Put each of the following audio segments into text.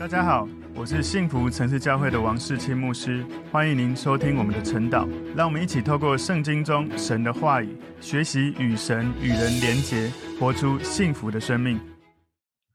大家好，我是幸福城市教会的王世清牧师，欢迎您收听我们的晨祷。让我们一起透过圣经中神的话语，学习与神与人连结，活出幸福的生命。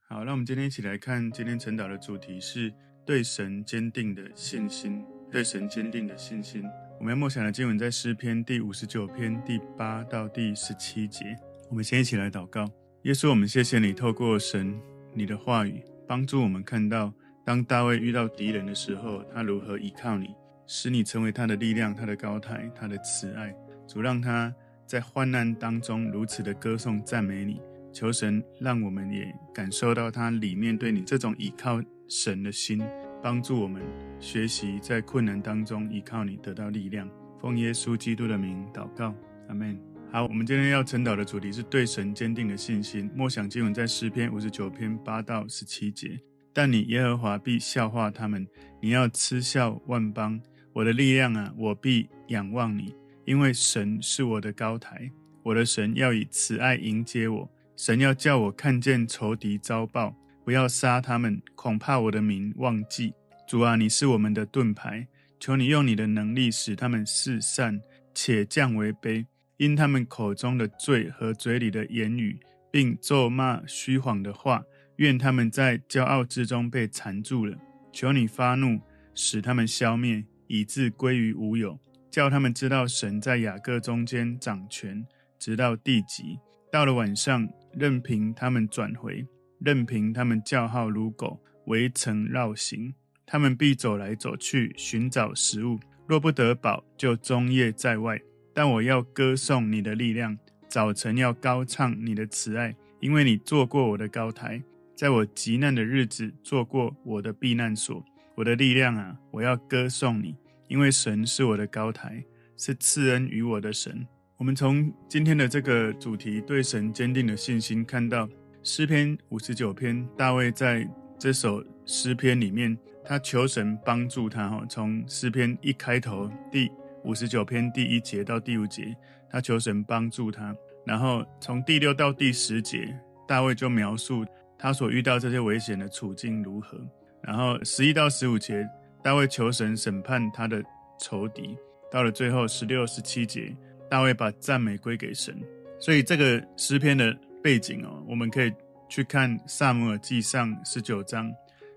好，那我们今天一起来看今天晨祷的主题是对神坚定的信心。对神坚定的信心。我们要默想的经文在诗篇第五十九篇第八到第十七节。我们先一起来祷告。耶稣，我们谢谢你透过神你的话语。帮助我们看到，当大卫遇到敌人的时候，他如何依靠你，使你成为他的力量、他的高台、他的慈爱。主让他在患难当中如此的歌颂赞美你。求神让我们也感受到他里面对你这种依靠神的心，帮助我们学习在困难当中依靠你得到力量。奉耶稣基督的名祷告，阿门。好，我们今天要晨祷的主题是对神坚定的信心。默想经文在诗篇五十九篇八到十七节。但你耶和华必笑话他们，你要嗤笑万邦。我的力量啊，我必仰望你，因为神是我的高台，我的神要以慈爱迎接我。神要叫我看见仇敌遭报，不要杀他们，恐怕我的名忘记。主啊，你是我们的盾牌，求你用你的能力使他们四散，且降为卑。因他们口中的罪和嘴里的言语，并咒骂虚谎的话，愿他们在骄傲之中被缠住了。求你发怒，使他们消灭，以致归于无有。叫他们知道神在雅各中间掌权，直到地极。到了晚上，任凭他们转回，任凭他们叫号如狗，围城绕行。他们必走来走去，寻找食物。若不得饱，就终夜在外。但我要歌颂你的力量，早晨要高唱你的慈爱，因为你做过我的高台，在我极难的日子做过我的避难所。我的力量啊，我要歌颂你，因为神是我的高台，是赐恩于我的神。我们从今天的这个主题对神坚定的信心，看到诗篇五十九篇，大卫在这首诗篇里面，他求神帮助他。哈，从诗篇一开头第。五十九篇第一节到第五节，他求神帮助他。然后从第六到第十节，大卫就描述他所遇到这些危险的处境如何。然后十一到十五节，大卫求神审判他的仇敌。到了最后十六、十七节，大卫把赞美归给神。所以这个诗篇的背景哦，我们可以去看撒母耳记上十九章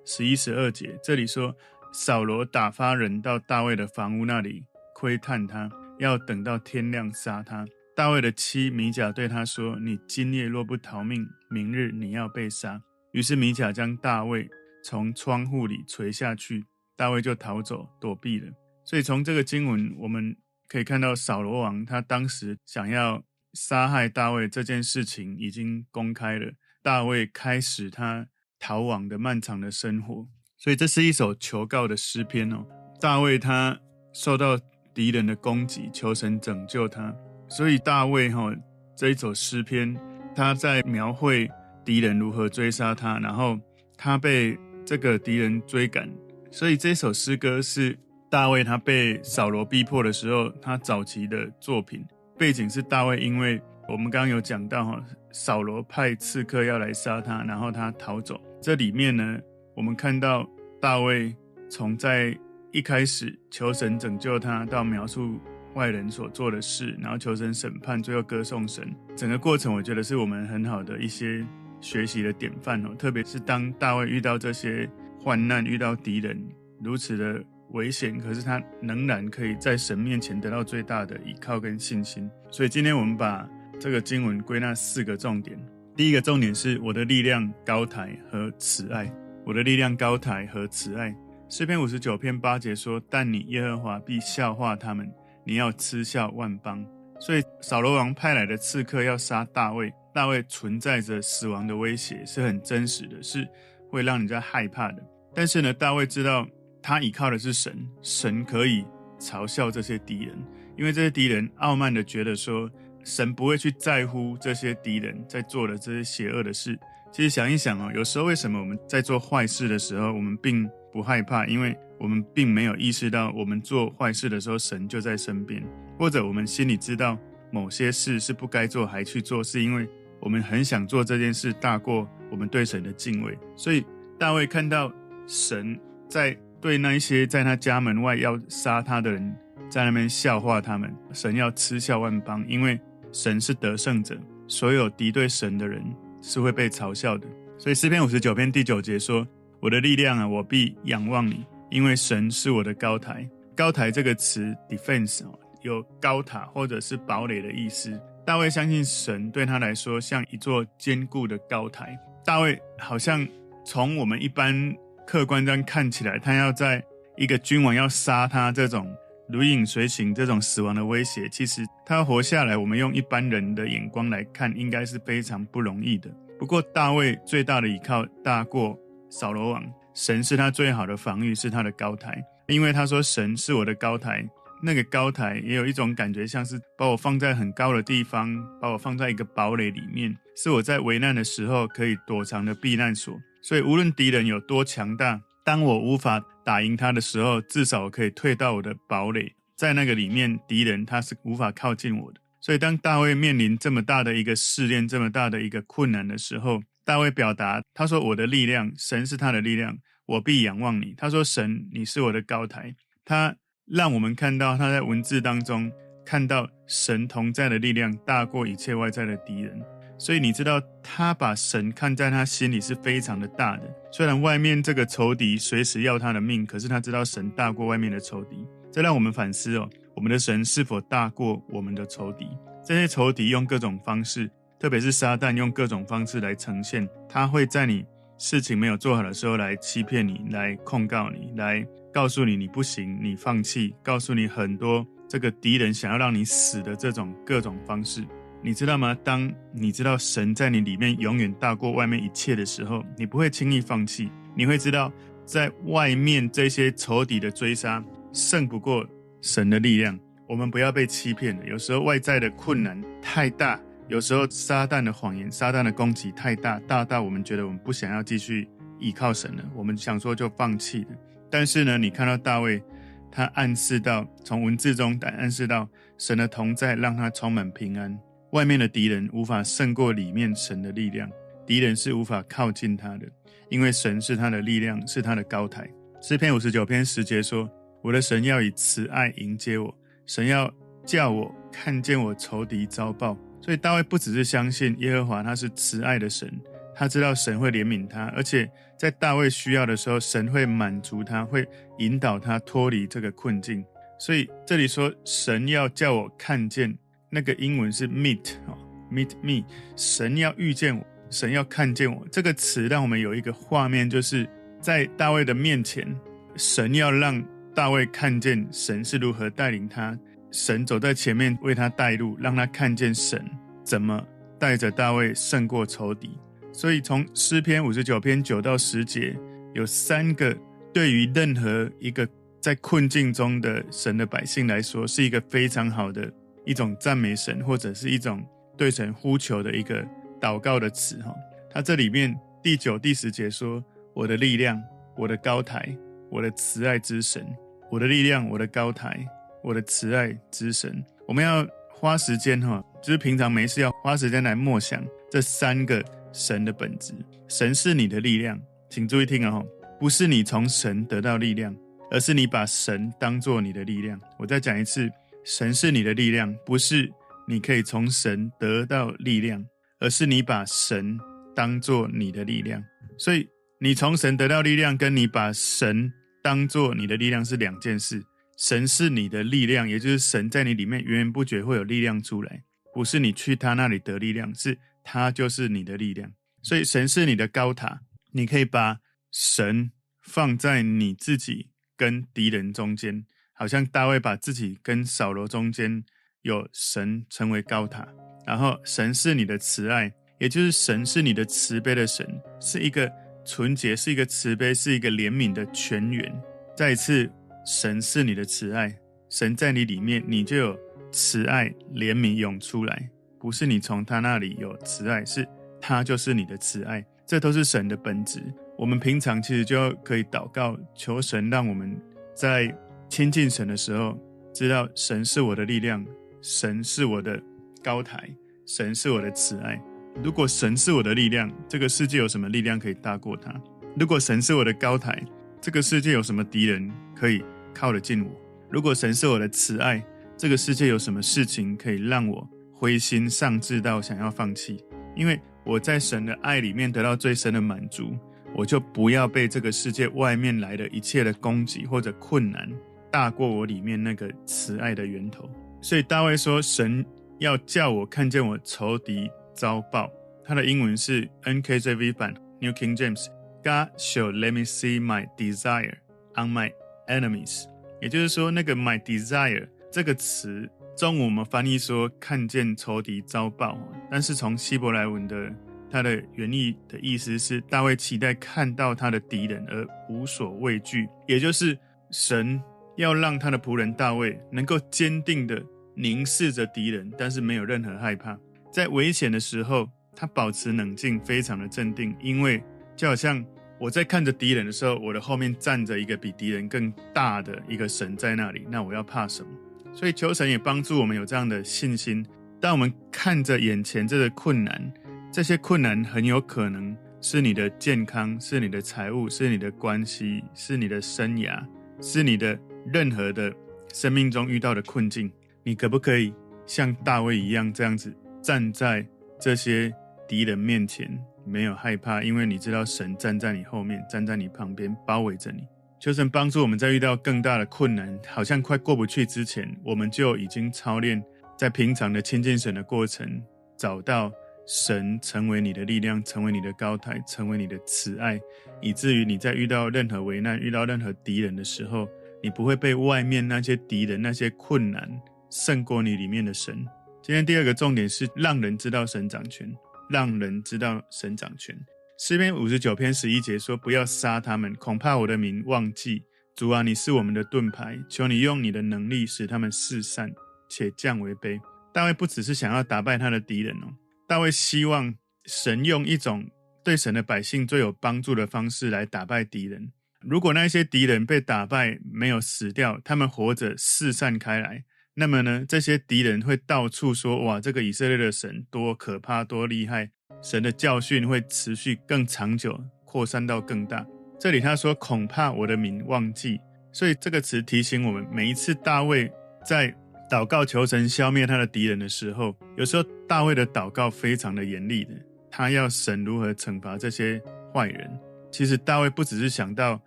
十一、十二节，这里说扫罗打发人到大卫的房屋那里。窥探他，要等到天亮杀他。大卫的妻米甲对他说：“你今夜若不逃命，明日你要被杀。”于是米甲将大卫从窗户里垂下去，大卫就逃走躲避了。所以从这个经文，我们可以看到扫罗王他当时想要杀害大卫这件事情已经公开了。大卫开始他逃亡的漫长的生活。所以这是一首求告的诗篇哦。大卫他受到。敌人的攻击，求神拯救他。所以大卫哈这一首诗篇，他在描绘敌人如何追杀他，然后他被这个敌人追赶。所以这首诗歌是大卫他被扫罗逼迫的时候，他早期的作品。背景是大卫，因为我们刚刚有讲到哈，扫罗派刺客要来杀他，然后他逃走。这里面呢，我们看到大卫从在。一开始求神拯救他，到描述外人所做的事，然后求神审判，最后歌颂神。整个过程，我觉得是我们很好的一些学习的典范哦。特别是当大卫遇到这些患难，遇到敌人如此的危险，可是他仍然可以在神面前得到最大的依靠跟信心。所以今天我们把这个经文归纳四个重点。第一个重点是我的力量高台和慈爱，我的力量高台和慈爱。诗篇五十九篇八节说：“但你耶和华必笑话他们，你要嗤笑万邦。”所以扫罗王派来的刺客要杀大卫，大卫存在着死亡的威胁，是很真实的，是会让人家害怕的。但是呢，大卫知道他依靠的是神，神可以嘲笑这些敌人，因为这些敌人傲慢的觉得说，神不会去在乎这些敌人在做的这些邪恶的事。其实想一想哦，有时候为什么我们在做坏事的时候，我们并不害怕，因为我们并没有意识到，我们做坏事的时候，神就在身边；或者我们心里知道某些事是不该做，还去做，是因为我们很想做这件事，大过我们对神的敬畏。所以大卫看到神在对那一些在他家门外要杀他的人，在那边笑话他们。神要嗤笑万邦，因为神是得胜者，所有敌对神的人是会被嘲笑的。所以诗篇五十九篇第九节说：“我的力量啊，我必仰望你，因为神是我的高台。”高台这个词 defense 哦有高塔或者是堡垒的意思。大卫相信神对他来说像一座坚固的高台。大卫好像从我们一般。客观上看起来，他要在一个君王要杀他这种如影随形、这种死亡的威胁，其实他活下来，我们用一般人的眼光来看，应该是非常不容易的。不过，大卫最大的依靠大过扫罗王，神是他最好的防御，是他的高台。因为他说：“神是我的高台。”那个高台也有一种感觉，像是把我放在很高的地方，把我放在一个堡垒里面，是我在危难的时候可以躲藏的避难所。所以，无论敌人有多强大，当我无法打赢他的时候，至少我可以退到我的堡垒，在那个里面，敌人他是无法靠近我的。所以，当大卫面临这么大的一个试炼、这么大的一个困难的时候，大卫表达他说：“我的力量，神是他的力量，我必仰望你。”他说：“神，你是我的高台。”他让我们看到他在文字当中看到神同在的力量大过一切外在的敌人。所以你知道，他把神看在他心里是非常的大的。虽然外面这个仇敌随时要他的命，可是他知道神大过外面的仇敌。这让我们反思哦，我们的神是否大过我们的仇敌？这些仇敌用各种方式，特别是撒旦用各种方式来呈现，他会在你事情没有做好的时候来欺骗你，来控告你，来告诉你你不行，你放弃，告诉你很多这个敌人想要让你死的这种各种方式。你知道吗？当你知道神在你里面永远大过外面一切的时候，你不会轻易放弃。你会知道，在外面这些仇敌的追杀胜不过神的力量。我们不要被欺骗了。有时候外在的困难太大，有时候撒旦的谎言、撒旦的攻击太大，大到我们觉得我们不想要继续依靠神了。我们想说就放弃了。但是呢，你看到大卫，他暗示到从文字中暗示到神的同在，让他充满平安。外面的敌人无法胜过里面神的力量，敌人是无法靠近他的，因为神是他的力量，是他的高台。诗篇五十九篇十节说：“我的神要以慈爱迎接我，神要叫我看见我仇敌遭报。”所以大卫不只是相信耶和华他是慈爱的神，他知道神会怜悯他，而且在大卫需要的时候，神会满足他，会引导他脱离这个困境。所以这里说神要叫我看见。那个英文是 meet 哦，meet me，神要遇见我，神要看见我。这个词让我们有一个画面，就是在大卫的面前，神要让大卫看见神是如何带领他，神走在前面为他带路，让他看见神怎么带着大卫胜过仇敌。所以从诗篇五十九篇九到十节，有三个对于任何一个在困境中的神的百姓来说，是一个非常好的。一种赞美神，或者是一种对神呼求的一个祷告的词哈。他这里面第九、第十节说：“我的力量，我的高台，我的慈爱之神，我的力量，我的高台，我的慈爱之神。”我们要花时间哈，就是平常没事要花时间来默想这三个神的本质。神是你的力量，请注意听啊，不是你从神得到力量，而是你把神当作你的力量。我再讲一次。神是你的力量，不是你可以从神得到力量，而是你把神当作你的力量。所以，你从神得到力量，跟你把神当作你的力量是两件事。神是你的力量，也就是神在你里面源源不绝会有力量出来，不是你去他那里得力量，是他就是你的力量。所以，神是你的高塔，你可以把神放在你自己跟敌人中间。好像大卫把自己跟扫罗中间有神成为高塔，然后神是你的慈爱，也就是神是你的慈悲的神，是一个纯洁，是一个慈悲，是一个怜悯的泉源。再一次，神是你的慈爱，神在你里面，你就有慈爱怜悯涌出来，不是你从他那里有慈爱，是他就是你的慈爱，这都是神的本质。我们平常其实就可以祷告，求神让我们在。亲近神的时候，知道神是我的力量，神是我的高台，神是我的慈爱。如果神是我的力量，这个世界有什么力量可以大过他？如果神是我的高台，这个世界有什么敌人可以靠得近我？如果神是我的慈爱，这个世界有什么事情可以让我灰心丧志到想要放弃？因为我在神的爱里面得到最深的满足，我就不要被这个世界外面来的一切的攻击或者困难大过我里面那个慈爱的源头。所以大卫说：“神要叫我看见我仇敌遭报。”他的英文是 NKJV 版 New King James。God shall let me see my desire on my enemies。也就是说，那个 my desire 这个词，中文我们翻译说看见仇敌遭报，但是从希伯来文的它的原意的意思是，大卫期待看到他的敌人而无所畏惧，也就是神要让他的仆人大卫能够坚定的凝视着敌人，但是没有任何害怕，在危险的时候，他保持冷静，非常的镇定，因为就好像。我在看着敌人的时候，我的后面站着一个比敌人更大的一个神在那里，那我要怕什么？所以求神也帮助我们有这样的信心。当我们看着眼前这个困难，这些困难很有可能是你的健康，是你的财务，是你的关系，是你的生涯，是你的任何的生命中遇到的困境。你可不可以像大卫一样这样子站在这些敌人面前？没有害怕，因为你知道神站在你后面，站在你旁边，包围着你。求神帮助我们在遇到更大的困难，好像快过不去之前，我们就已经操练在平常的亲近神的过程，找到神成为你的力量，成为你的高台，成为你的慈爱，以至于你在遇到任何危难、遇到任何敌人的时候，你不会被外面那些敌人、那些困难胜过你里面的神。今天第二个重点是让人知道神掌权。让人知道神掌权。诗篇五十九篇十一节说：“不要杀他们，恐怕我的名忘记。主啊，你是我们的盾牌，求你用你的能力使他们四散，且降为卑。”大卫不只是想要打败他的敌人哦，大卫希望神用一种对神的百姓最有帮助的方式来打败敌人。如果那些敌人被打败，没有死掉，他们活着四散开来。那么呢，这些敌人会到处说：“哇，这个以色列的神多可怕，多厉害！”神的教训会持续更长久，扩散到更大。这里他说：“恐怕我的民忘记。”所以这个词提醒我们，每一次大卫在祷告求神消灭他的敌人的时候，有时候大卫的祷告非常的严厉的，他要神如何惩罚这些坏人。其实大卫不只是想到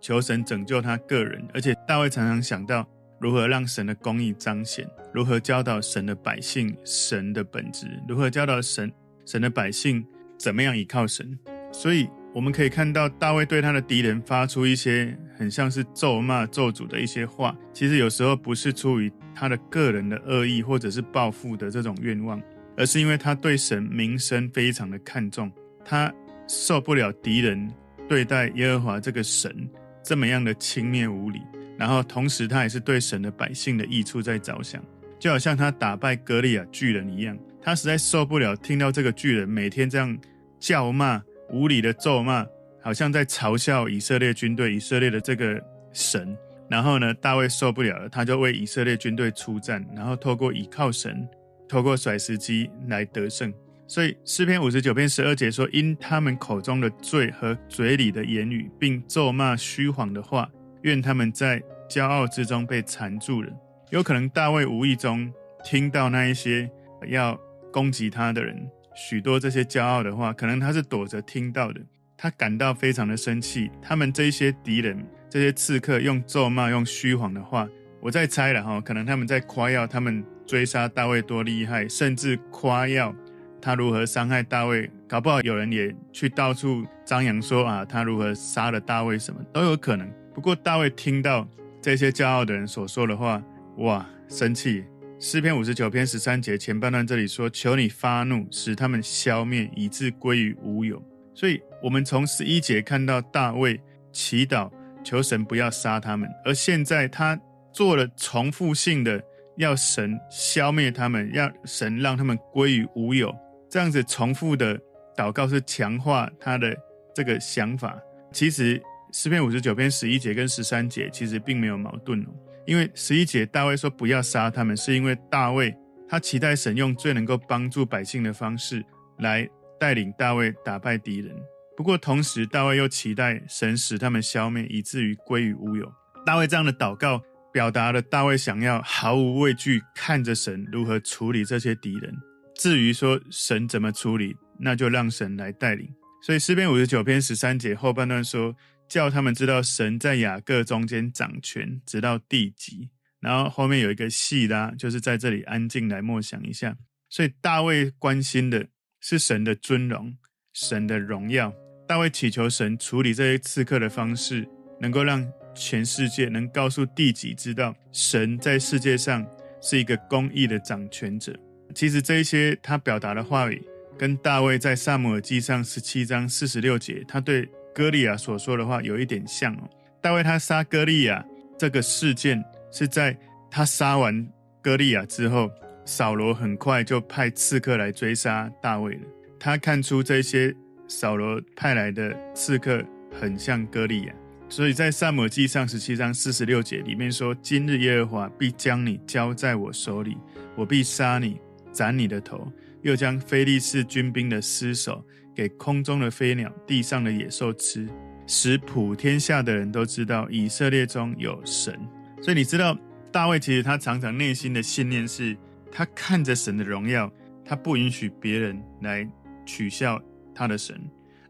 求神拯救他个人，而且大卫常常想到。如何让神的公义彰显？如何教导神的百姓神的本质？如何教导神神的百姓怎么样依靠神？所以我们可以看到大卫对他的敌人发出一些很像是咒骂、咒诅的一些话。其实有时候不是出于他的个人的恶意，或者是报复的这种愿望，而是因为他对神名声非常的看重，他受不了敌人对待耶和华这个神这么样的轻蔑无礼。然后，同时他也是对神的百姓的益处在着想，就好像他打败格利亚巨人一样，他实在受不了听到这个巨人每天这样叫骂、无理的咒骂，好像在嘲笑以色列军队、以色列的这个神。然后呢，大卫受不了了，他就为以色列军队出战，然后透过倚靠神，透过甩石机来得胜。所以诗篇五十九篇十二节说：“因他们口中的罪和嘴里的言语，并咒骂虚谎的话。”愿他们在骄傲之中被缠住了。有可能大卫无意中听到那一些要攻击他的人许多这些骄傲的话，可能他是躲着听到的。他感到非常的生气。他们这一些敌人、这些刺客用咒骂、用虚谎的话，我在猜了哈，可能他们在夸耀他们追杀大卫多厉害，甚至夸耀他如何伤害大卫。搞不好有人也去到处张扬说啊，他如何杀了大卫，什么都有可能。不过大卫听到这些骄傲的人所说的话，哇，生气！诗篇五十九篇十三节前半段这里说：“求你发怒，使他们消灭，以致归于无有。”所以，我们从十一节看到大卫祈祷求神不要杀他们，而现在他做了重复性的要神消灭他们，要神让他们归于无有，这样子重复的祷告是强化他的这个想法。其实。诗篇五十九篇十一节跟十三节其实并没有矛盾哦，因为十一节大卫说不要杀他们，是因为大卫他期待神用最能够帮助百姓的方式来带领大卫打败敌人。不过同时，大卫又期待神使他们消灭，以至于归于乌有。大卫这样的祷告，表达了大卫想要毫无畏惧看着神如何处理这些敌人。至于说神怎么处理，那就让神来带领。所以诗篇五十九篇十三节后半段说，叫他们知道神在雅各中间掌权，直到地极。然后后面有一个细拉，就是在这里安静来默想一下。所以大卫关心的是神的尊荣、神的荣耀。大卫祈求神处理这些刺客的方式，能够让全世界能告诉地极知道，神在世界上是一个公义的掌权者。其实这一些他表达的话语，跟大卫在撒母耳记上十七章四十六节，他对歌利亚所说的话有一点像哦。大卫他杀歌利亚这个事件。是在他杀完歌利亚之后，扫罗很快就派刺客来追杀大卫了。他看出这些扫罗派来的刺客很像歌利亚，所以在撒母耳记上十七章四十六节里面说：“今日耶和华必将你交在我手里，我必杀你，斩你的头，又将非利士军兵的尸首给空中的飞鸟、地上的野兽吃，使普天下的人都知道以色列中有神。”所以你知道，大卫其实他常常内心的信念是，他看着神的荣耀，他不允许别人来取笑他的神，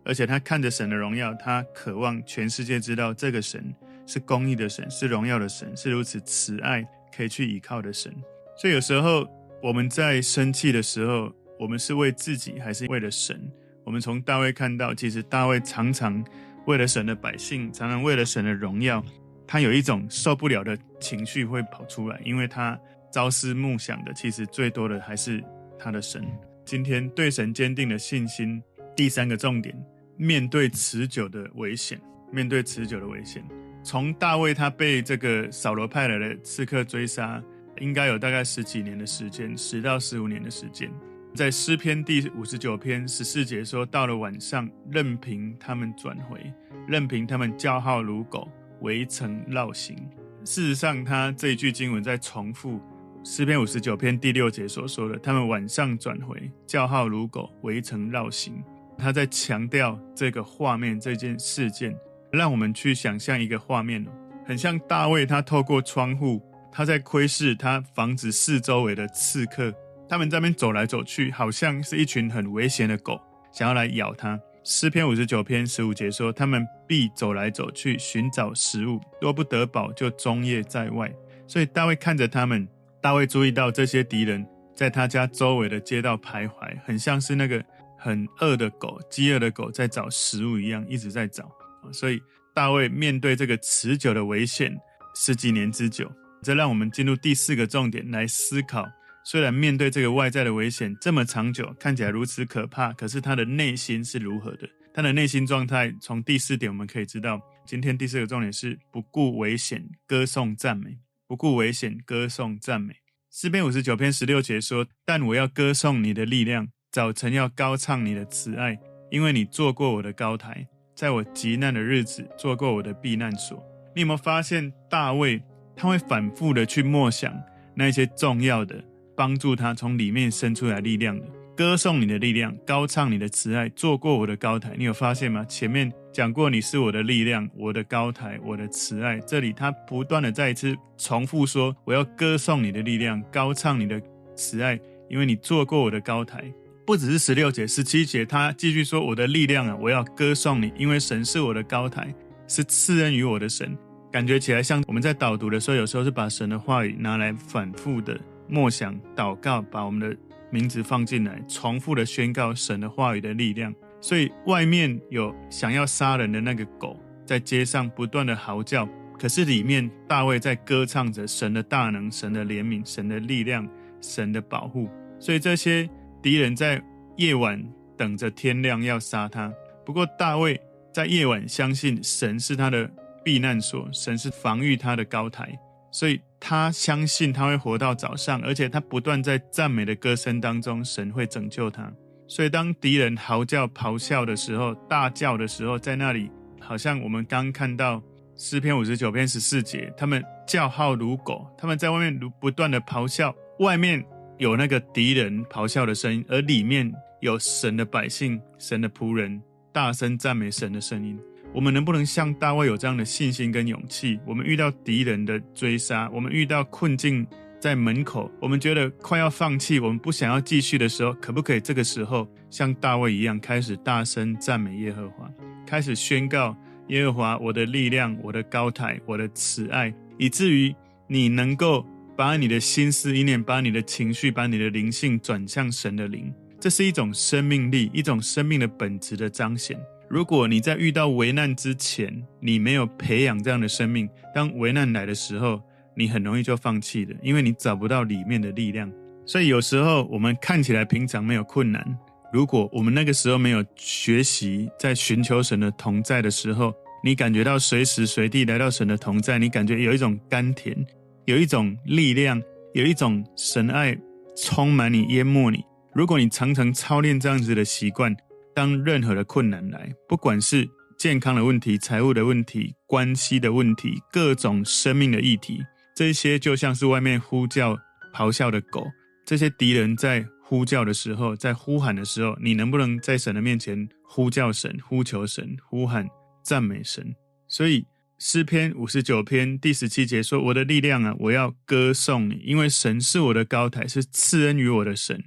而且他看着神的荣耀，他渴望全世界知道这个神是公义的神，是荣耀的神，是如此慈爱可以去依靠的神。所以有时候我们在生气的时候，我们是为自己还是为了神？我们从大卫看到，其实大卫常常为了神的百姓，常常为了神的荣耀。他有一种受不了的情绪会跑出来，因为他朝思暮想的其实最多的还是他的神。今天对神坚定的信心，第三个重点，面对持久的危险，面对持久的危险。从大卫他被这个扫罗派来的刺客追杀，应该有大概十几年的时间，十到十五年的时间。在诗篇第五十九篇十四节说，到了晚上，任凭他们转回，任凭他们叫号如狗。围城绕行。事实上，他这一句经文在重复诗篇五十九篇第六节所说的：“他们晚上转回，叫号如狗，围城绕行。”他在强调这个画面，这件事件，让我们去想象一个画面哦，很像大卫，他透过窗户，他在窥视他房子四周围的刺客，他们在那边走来走去，好像是一群很危险的狗，想要来咬他。诗篇五十九篇十五节说：“他们必走来走去，寻找食物，若不得饱，就终夜在外。”所以大卫看着他们，大卫注意到这些敌人在他家周围的街道徘徊，很像是那个很饿的狗、饥饿的狗在找食物一样，一直在找。所以大卫面对这个持久的危险，十几年之久，这让我们进入第四个重点来思考。虽然面对这个外在的危险这么长久，看起来如此可怕，可是他的内心是如何的？他的内心状态，从第四点我们可以知道。今天第四个重点是不顾危险，歌颂赞美。不顾危险，歌颂赞美。诗篇五十九篇十六节说：“但我要歌颂你的力量，早晨要高唱你的慈爱，因为你做过我的高台，在我急难的日子做过我的避难所。”你有没有发现大卫他会反复的去默想那些重要的？帮助他从里面生出来力量的，歌颂你的力量，高唱你的慈爱，做过我的高台。你有发现吗？前面讲过你是我的力量，我的高台，我的慈爱。这里他不断的再一次重复说：“我要歌颂你的力量，高唱你的慈爱，因为你做过我的高台。”不只是十六节、十七节，他继续说：“我的力量啊，我要歌颂你，因为神是我的高台，是赐恩于我的神。”感觉起来像我们在导读的时候，有时候是把神的话语拿来反复的。默想、祷告，把我们的名字放进来，重复的宣告神的话语的力量。所以外面有想要杀人的那个狗在街上不断的嚎叫，可是里面大卫在歌唱着神的大能、神的怜悯、神的力量、神的保护。所以这些敌人在夜晚等着天亮要杀他。不过大卫在夜晚相信神是他的避难所，神是防御他的高台。所以他相信他会活到早上，而且他不断在赞美的歌声当中，神会拯救他。所以当敌人嚎叫、咆哮的时候，大叫的时候，在那里，好像我们刚看到诗篇五十九篇十四节，他们叫号如狗，他们在外面如不断的咆哮，外面有那个敌人咆哮的声音，而里面有神的百姓、神的仆人大声赞美神的声音。我们能不能像大卫有这样的信心跟勇气？我们遇到敌人的追杀，我们遇到困境在门口，我们觉得快要放弃，我们不想要继续的时候，可不可以这个时候像大卫一样，开始大声赞美耶和华，开始宣告耶和华我的力量、我的高台、我的慈爱，以至于你能够把你的心思意念、把你的情绪、把你的灵性转向神的灵。这是一种生命力，一种生命的本质的彰显。如果你在遇到危难之前，你没有培养这样的生命，当危难来的时候，你很容易就放弃了，因为你找不到里面的力量。所以有时候我们看起来平常没有困难，如果我们那个时候没有学习在寻求神的同在的时候，你感觉到随时随地来到神的同在，你感觉有一种甘甜，有一种力量，有一种神爱充满你、淹没你。如果你常常操练这样子的习惯，当任何的困难来，不管是健康的问题、财务的问题、关系的问题、各种生命的议题，这些就像是外面呼叫、咆哮的狗。这些敌人在呼叫的时候，在呼喊的时候，你能不能在神的面前呼叫神、呼求神、呼喊赞美神？所以诗篇五十九篇第十七节说：“我的力量啊，我要歌颂你，因为神是我的高台，是赐恩于我的神。”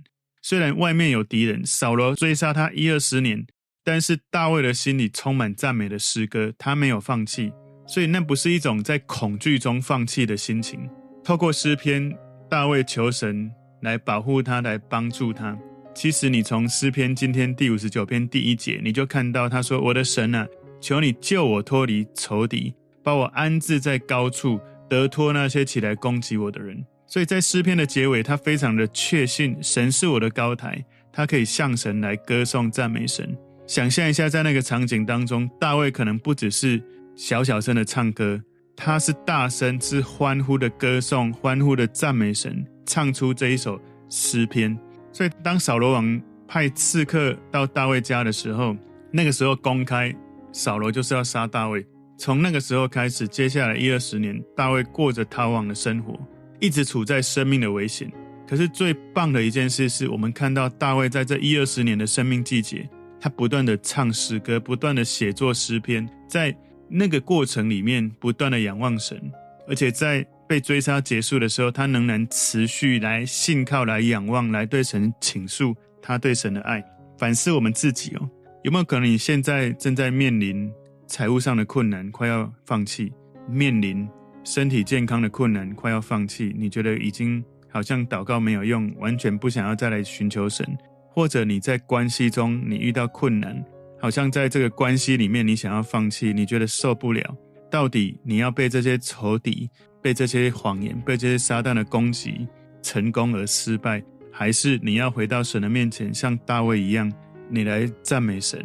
虽然外面有敌人，扫罗追杀他一二十年，但是大卫的心里充满赞美的诗歌，他没有放弃，所以那不是一种在恐惧中放弃的心情。透过诗篇，大卫求神来保护他，来帮助他。其实你从诗篇今天第五十九篇第一节，你就看到他说：“我的神啊，求你救我脱离仇敌，把我安置在高处，得脱那些起来攻击我的人。”所以在诗篇的结尾，他非常的确信神是我的高台，他可以向神来歌颂赞美神。想象一下，在那个场景当中，大卫可能不只是小小声的唱歌，他是大声、是欢呼的歌颂、欢呼的赞美神，唱出这一首诗篇。所以，当扫罗王派刺客到大卫家的时候，那个时候公开扫罗就是要杀大卫。从那个时候开始，接下来一二十年，大卫过着逃亡的生活。一直处在生命的危险，可是最棒的一件事是我们看到大卫在这一二十年的生命季节，他不断的唱诗歌，不断的写作诗篇，在那个过程里面不断的仰望神，而且在被追杀结束的时候，他仍然持续来信靠、来仰望、来对神倾诉他对神的爱。反思我们自己哦，有没有可能你现在正在面临财务上的困难，快要放弃，面临？身体健康的困难，快要放弃，你觉得已经好像祷告没有用，完全不想要再来寻求神，或者你在关系中你遇到困难，好像在这个关系里面你想要放弃，你觉得受不了，到底你要被这些仇敌、被这些谎言、被这些撒旦的攻击成功而失败，还是你要回到神的面前，像大卫一样，你来赞美神？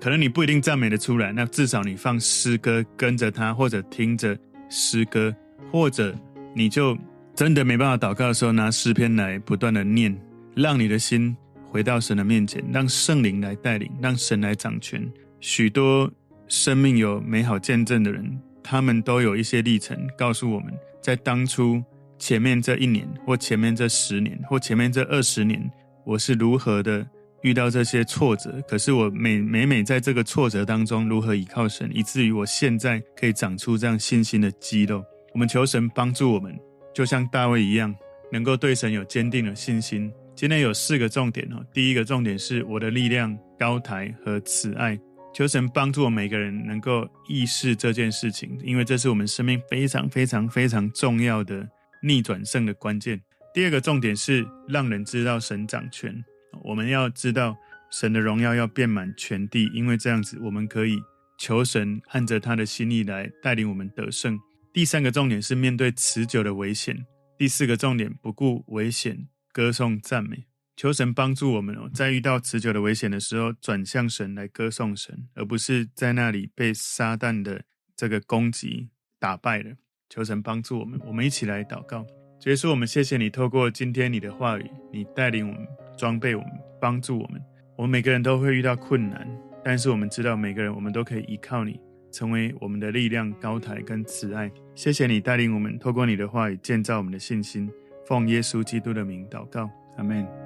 可能你不一定赞美得出来，那至少你放诗歌跟着他，或者听着。诗歌，或者你就真的没办法祷告的时候，拿诗篇来不断的念，让你的心回到神的面前，让圣灵来带领，让神来掌权。许多生命有美好见证的人，他们都有一些历程，告诉我们在当初前面这一年，或前面这十年，或前面这二十年，我是如何的。遇到这些挫折，可是我每每每在这个挫折当中如何依靠神，以至于我现在可以长出这样信心的肌肉。我们求神帮助我们，就像大卫一样，能够对神有坚定的信心。今天有四个重点哦，第一个重点是我的力量、高台和慈爱。求神帮助我每个人能够意识这件事情，因为这是我们生命非常非常非常重要的逆转胜的关键。第二个重点是让人知道神掌权。我们要知道神的荣耀要遍满全地，因为这样子我们可以求神按着他的心意来带领我们得胜。第三个重点是面对持久的危险。第四个重点不顾危险，歌颂赞美，求神帮助我们哦，在遇到持久的危险的时候，转向神来歌颂神，而不是在那里被撒旦的这个攻击打败了。求神帮助我们，我们一起来祷告。主耶稣，我们谢谢你，透过今天你的话语，你带领我们。装备我们，帮助我们。我们每个人都会遇到困难，但是我们知道，每个人我们都可以依靠你，成为我们的力量、高台跟慈爱。谢谢你带领我们，透过你的话语建造我们的信心。奉耶稣基督的名祷告，阿门。